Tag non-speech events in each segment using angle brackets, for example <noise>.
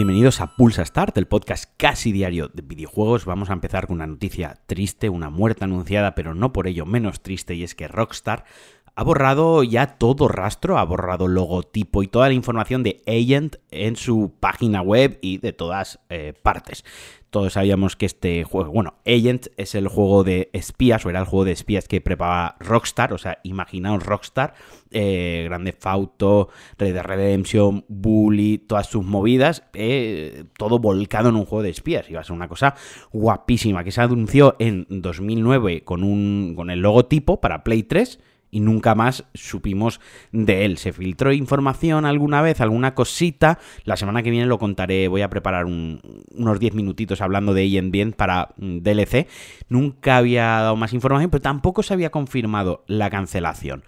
Bienvenidos a Pulsa Start, el podcast casi diario de videojuegos. Vamos a empezar con una noticia triste, una muerte anunciada, pero no por ello menos triste, y es que Rockstar ha borrado ya todo rastro, ha borrado logotipo y toda la información de Agent en su página web y de todas eh, partes. Todos sabíamos que este juego, bueno, Agent es el juego de espías, o era el juego de espías que preparaba Rockstar, o sea, imaginaos Rockstar, eh, Grande Fauto, Red Dead Redemption, Bully, todas sus movidas, eh, todo volcado en un juego de espías. Iba a ser una cosa guapísima, que se anunció en 2009 con, un, con el logotipo para Play 3 y nunca más supimos de él. Se filtró información alguna vez, alguna cosita. La semana que viene lo contaré, voy a preparar unos 10 minutitos hablando de Agent Bien para mm, DLC. Nunca había dado más información, pero tampoco se había confirmado la cancelación.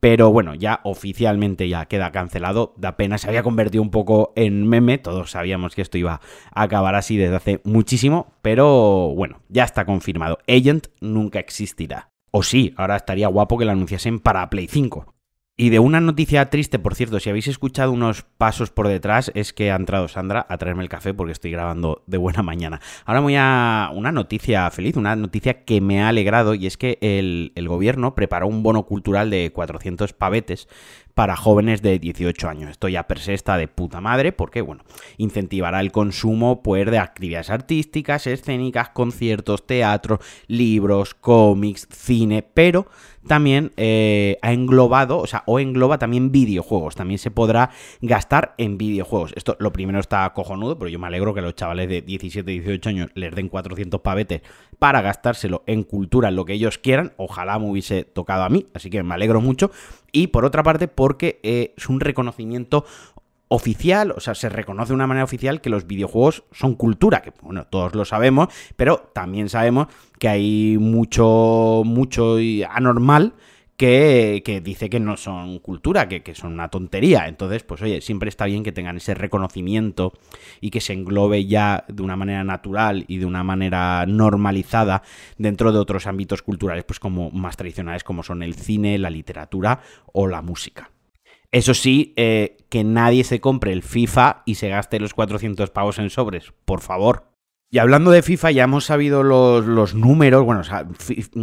Pero bueno, ya oficialmente ya queda cancelado. Da pena, se había convertido un poco en meme. Todos sabíamos que esto iba a acabar así desde hace muchísimo. Pero bueno, ya está confirmado. Agent nunca existirá. O sí, ahora estaría guapo que la anunciasen para Play 5. Y de una noticia triste, por cierto, si habéis escuchado unos pasos por detrás, es que ha entrado Sandra a traerme el café porque estoy grabando de buena mañana. Ahora voy a una noticia feliz, una noticia que me ha alegrado, y es que el, gobierno preparó un bono cultural de 400 pavetes para jóvenes de 18 años. Esto ya per está de puta madre porque, bueno, incentivará el consumo pues, de actividades artísticas, escénicas, conciertos, teatro, libros, cómics, cine, pero también eh, ha englobado, o sea, o engloba también videojuegos. También se podrá gastar en videojuegos. Esto lo primero está cojonudo, pero yo me alegro que los chavales de 17, 18 años les den 400 pavetes para gastárselo en cultura, en lo que ellos quieran. Ojalá me hubiese tocado a mí, así que me alegro mucho. Y por otra parte, porque eh, es un reconocimiento oficial, o sea, se reconoce de una manera oficial que los videojuegos son cultura, que bueno, todos lo sabemos, pero también sabemos que hay mucho, mucho anormal que, dice que no son cultura, que, que, son una tontería. Entonces, pues oye, siempre está bien que tengan ese reconocimiento y que se englobe ya de una manera natural y de una manera normalizada dentro de otros ámbitos culturales, pues como más tradicionales como son el cine, la literatura o la música. Eso sí, eh, que nadie se compre el FIFA y se gaste los 400 pavos en sobres, por favor. Y hablando de FIFA, ya hemos sabido los, números, bueno,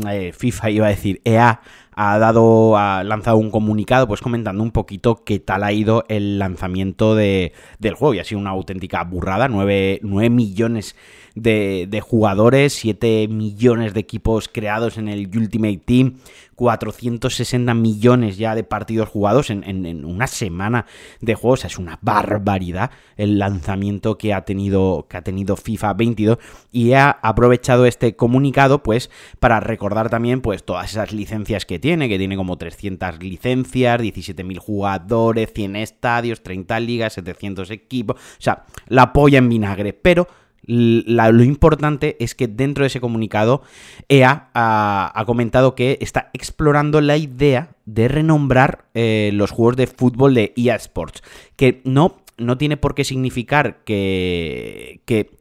eh, FIFA iba a decir, EA ha dado, ha lanzado un comunicado, pues comentando un poquito qué tal ha ido el lanzamiento de, del juego. Y ha sido una auténtica burrada, 9, 9 millones de, de, jugadores, 7 millones de equipos creados en el Ultimate Team, 460 millones ya de partidos jugados en, una semana de juegos. es una barbaridad el lanzamiento que ha tenido, que ha tenido FIFA 22 y ha aprovechado este comunicado pues para recordar también pues todas esas licencias que tiene, que tiene como 300 licencias, 17.000 jugadores, 100 estadios, 30 ligas, 700 equipos, o sea, la polla en vinagre, pero lo importante es que dentro de ese comunicado EA ha, comentado que está explorando la idea de renombrar eh, los juegos de fútbol de EA Sports, que no, no tiene por qué significar que, que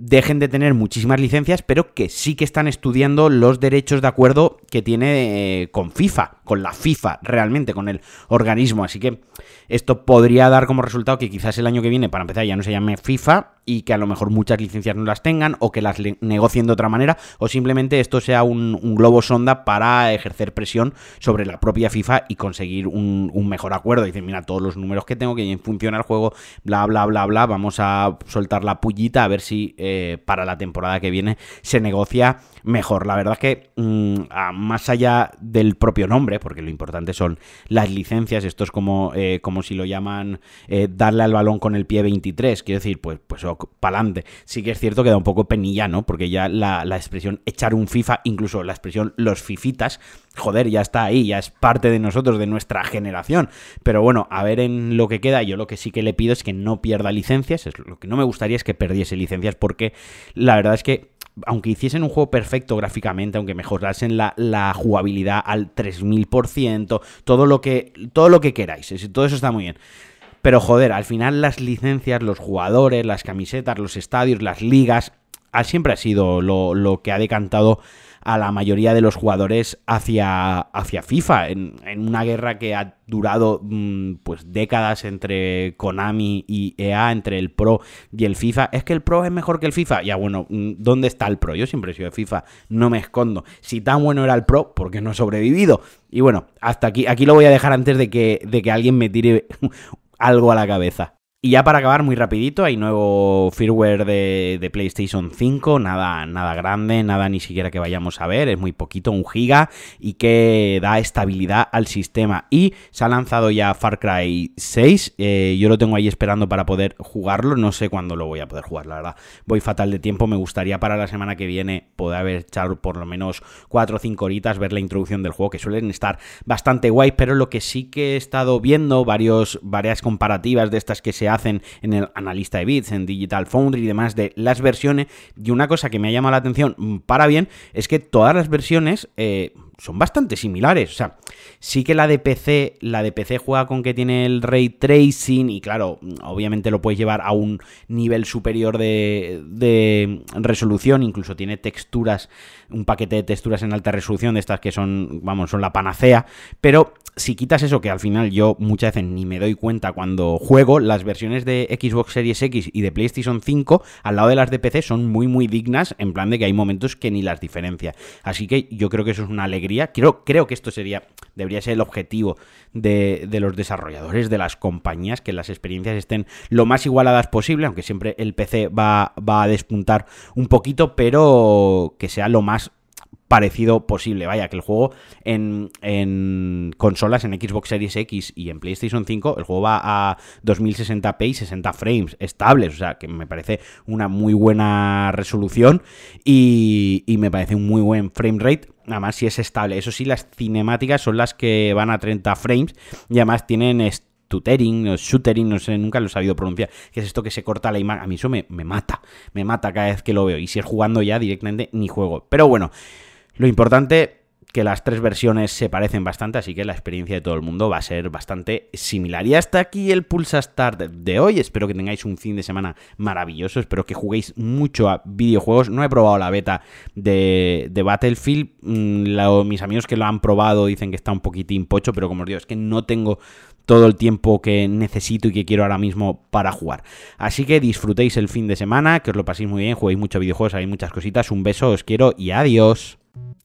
dejen de tener muchísimas licencias, pero que sí que están estudiando los derechos de acuerdo que tiene eh, con FIFA, con la FIFA realmente, con el organismo. Así que esto podría dar como resultado que quizás el año que viene, para empezar, ya no se llame FIFA y que a lo mejor muchas licencias no las tengan o que las negocien de otra manera o simplemente esto sea un, globo sonda para ejercer presión sobre la propia FIFA y conseguir un, mejor acuerdo. Dicen, mira, todos los números que tengo, que funciona el juego, bla, bla, bla, bla, vamos a soltar la pullita a ver si eh, para la temporada que viene se negocia mejor. La verdad es que mm, más allá del propio nombre, porque lo importante son las licencias, esto es como, eh, como si lo llaman eh, darle al balón con el pie 23, quiero decir, pues, pues pa'lante. Sí que es cierto que da un poco penilla, ¿no? Porque ya la, expresión echar un FIFA, incluso la expresión los fifitas, joder, ya está ahí, ya es parte de nosotros, de nuestra generación. Pero bueno, a ver en lo que queda, yo lo que sí que le pido es que no pierda licencias, lo que no me gustaría es que perdiese licencias, porque la verdad es que aunque hiciesen un juego perfecto gráficamente, aunque mejorasen la, jugabilidad al 3000%, todo lo que, todo lo que queráis, todo eso está muy bien. Pero joder, al final las licencias, los jugadores, las camisetas, los estadios, las ligas, siempre ha sido lo, que ha decantado a la mayoría de los jugadores hacia, hacia FIFA, en, una guerra que ha durado mm, pues décadas entre Konami y EA, entre el Pro y el FIFA. Es que el Pro es mejor que el FIFA. Ya bueno, mm, ¿dónde está el Pro? Yo siempre he sido de FIFA, no me escondo. Si tan bueno era el Pro, ¿por qué no he sobrevivido? Y bueno, hasta aquí, aquí lo voy a dejar antes de que, de que alguien me tire <laughs> algo a la cabeza. Y ya para acabar muy rapidito, hay nuevo firmware de, PlayStation 5, nada, nada grande, nada ni siquiera que vayamos a ver, es muy poquito, un giga, y que da estabilidad al sistema. Y se ha lanzado ya Far Cry 6, eh, yo lo tengo ahí esperando para poder jugarlo, no sé cuándo lo voy a poder jugar, la verdad. Voy fatal de tiempo, me gustaría para la semana que viene poder echado por lo menos 4 o 5 horitas, ver la introducción del juego, que suelen estar bastante guay, pero lo que sí que he estado viendo, varios, varias comparativas de estas que se hacen en el analista de bits, en Digital Foundry y demás de las versiones. Y una cosa que me ha llamado la atención para bien es que todas las versiones eh, son bastante similares. O sea, sí que la de PC, la de PC juega con que tiene el ray tracing y claro, obviamente lo puedes llevar a un nivel superior de, resolución, incluso tiene texturas, un paquete de texturas en alta resolución de estas que son, vamos, son la panacea, pero si quitas eso que al final yo muchas veces ni me doy cuenta cuando juego, las versiones de Xbox Series X y de PlayStation 5 al lado de las de PC son muy muy dignas, en plan de que hay momentos que ni las diferencia. Así que yo creo que eso es una alegría Creo, creo que esto sería, debería ser el objetivo de, los desarrolladores, de las compañías, que las experiencias estén lo más igualadas posible, aunque siempre el PC va, va a despuntar un poquito, pero que sea lo más parecido posible. Vaya, que el juego en, en, consolas, en Xbox Series X y en PlayStation 5, el juego va a 2060p y 60 frames estables. O sea, que me parece una muy buena resolución y, me parece un muy buen frame rate. Nada más si es estable. Eso sí, las cinemáticas son las que van a 30 frames y además tienen tutoring o shootering, no sé, nunca lo he sabido pronunciar, que es esto que se corta la imagen. A mí eso me, me mata, me mata cada vez que lo veo. Y si es jugando ya directamente, ni juego. Pero bueno, lo importante que las tres versiones se parecen bastante, así que la experiencia de todo el mundo va a ser bastante similar. Y hasta aquí el Pulsa Start de hoy. Espero que tengáis un fin de semana maravilloso. Espero que juguéis mucho a videojuegos. No he probado la beta de, Battlefield. Mm, mis amigos que lo han probado dicen que está un poquitín pocho, pero como os digo, es que no tengo todo el tiempo que necesito y que quiero ahora mismo para jugar. Así que disfrutéis el fin de semana, que os lo paséis muy bien, juguéis muchos videojuegos, hay muchas cositas. Un beso, os quiero y adiós. Thank you.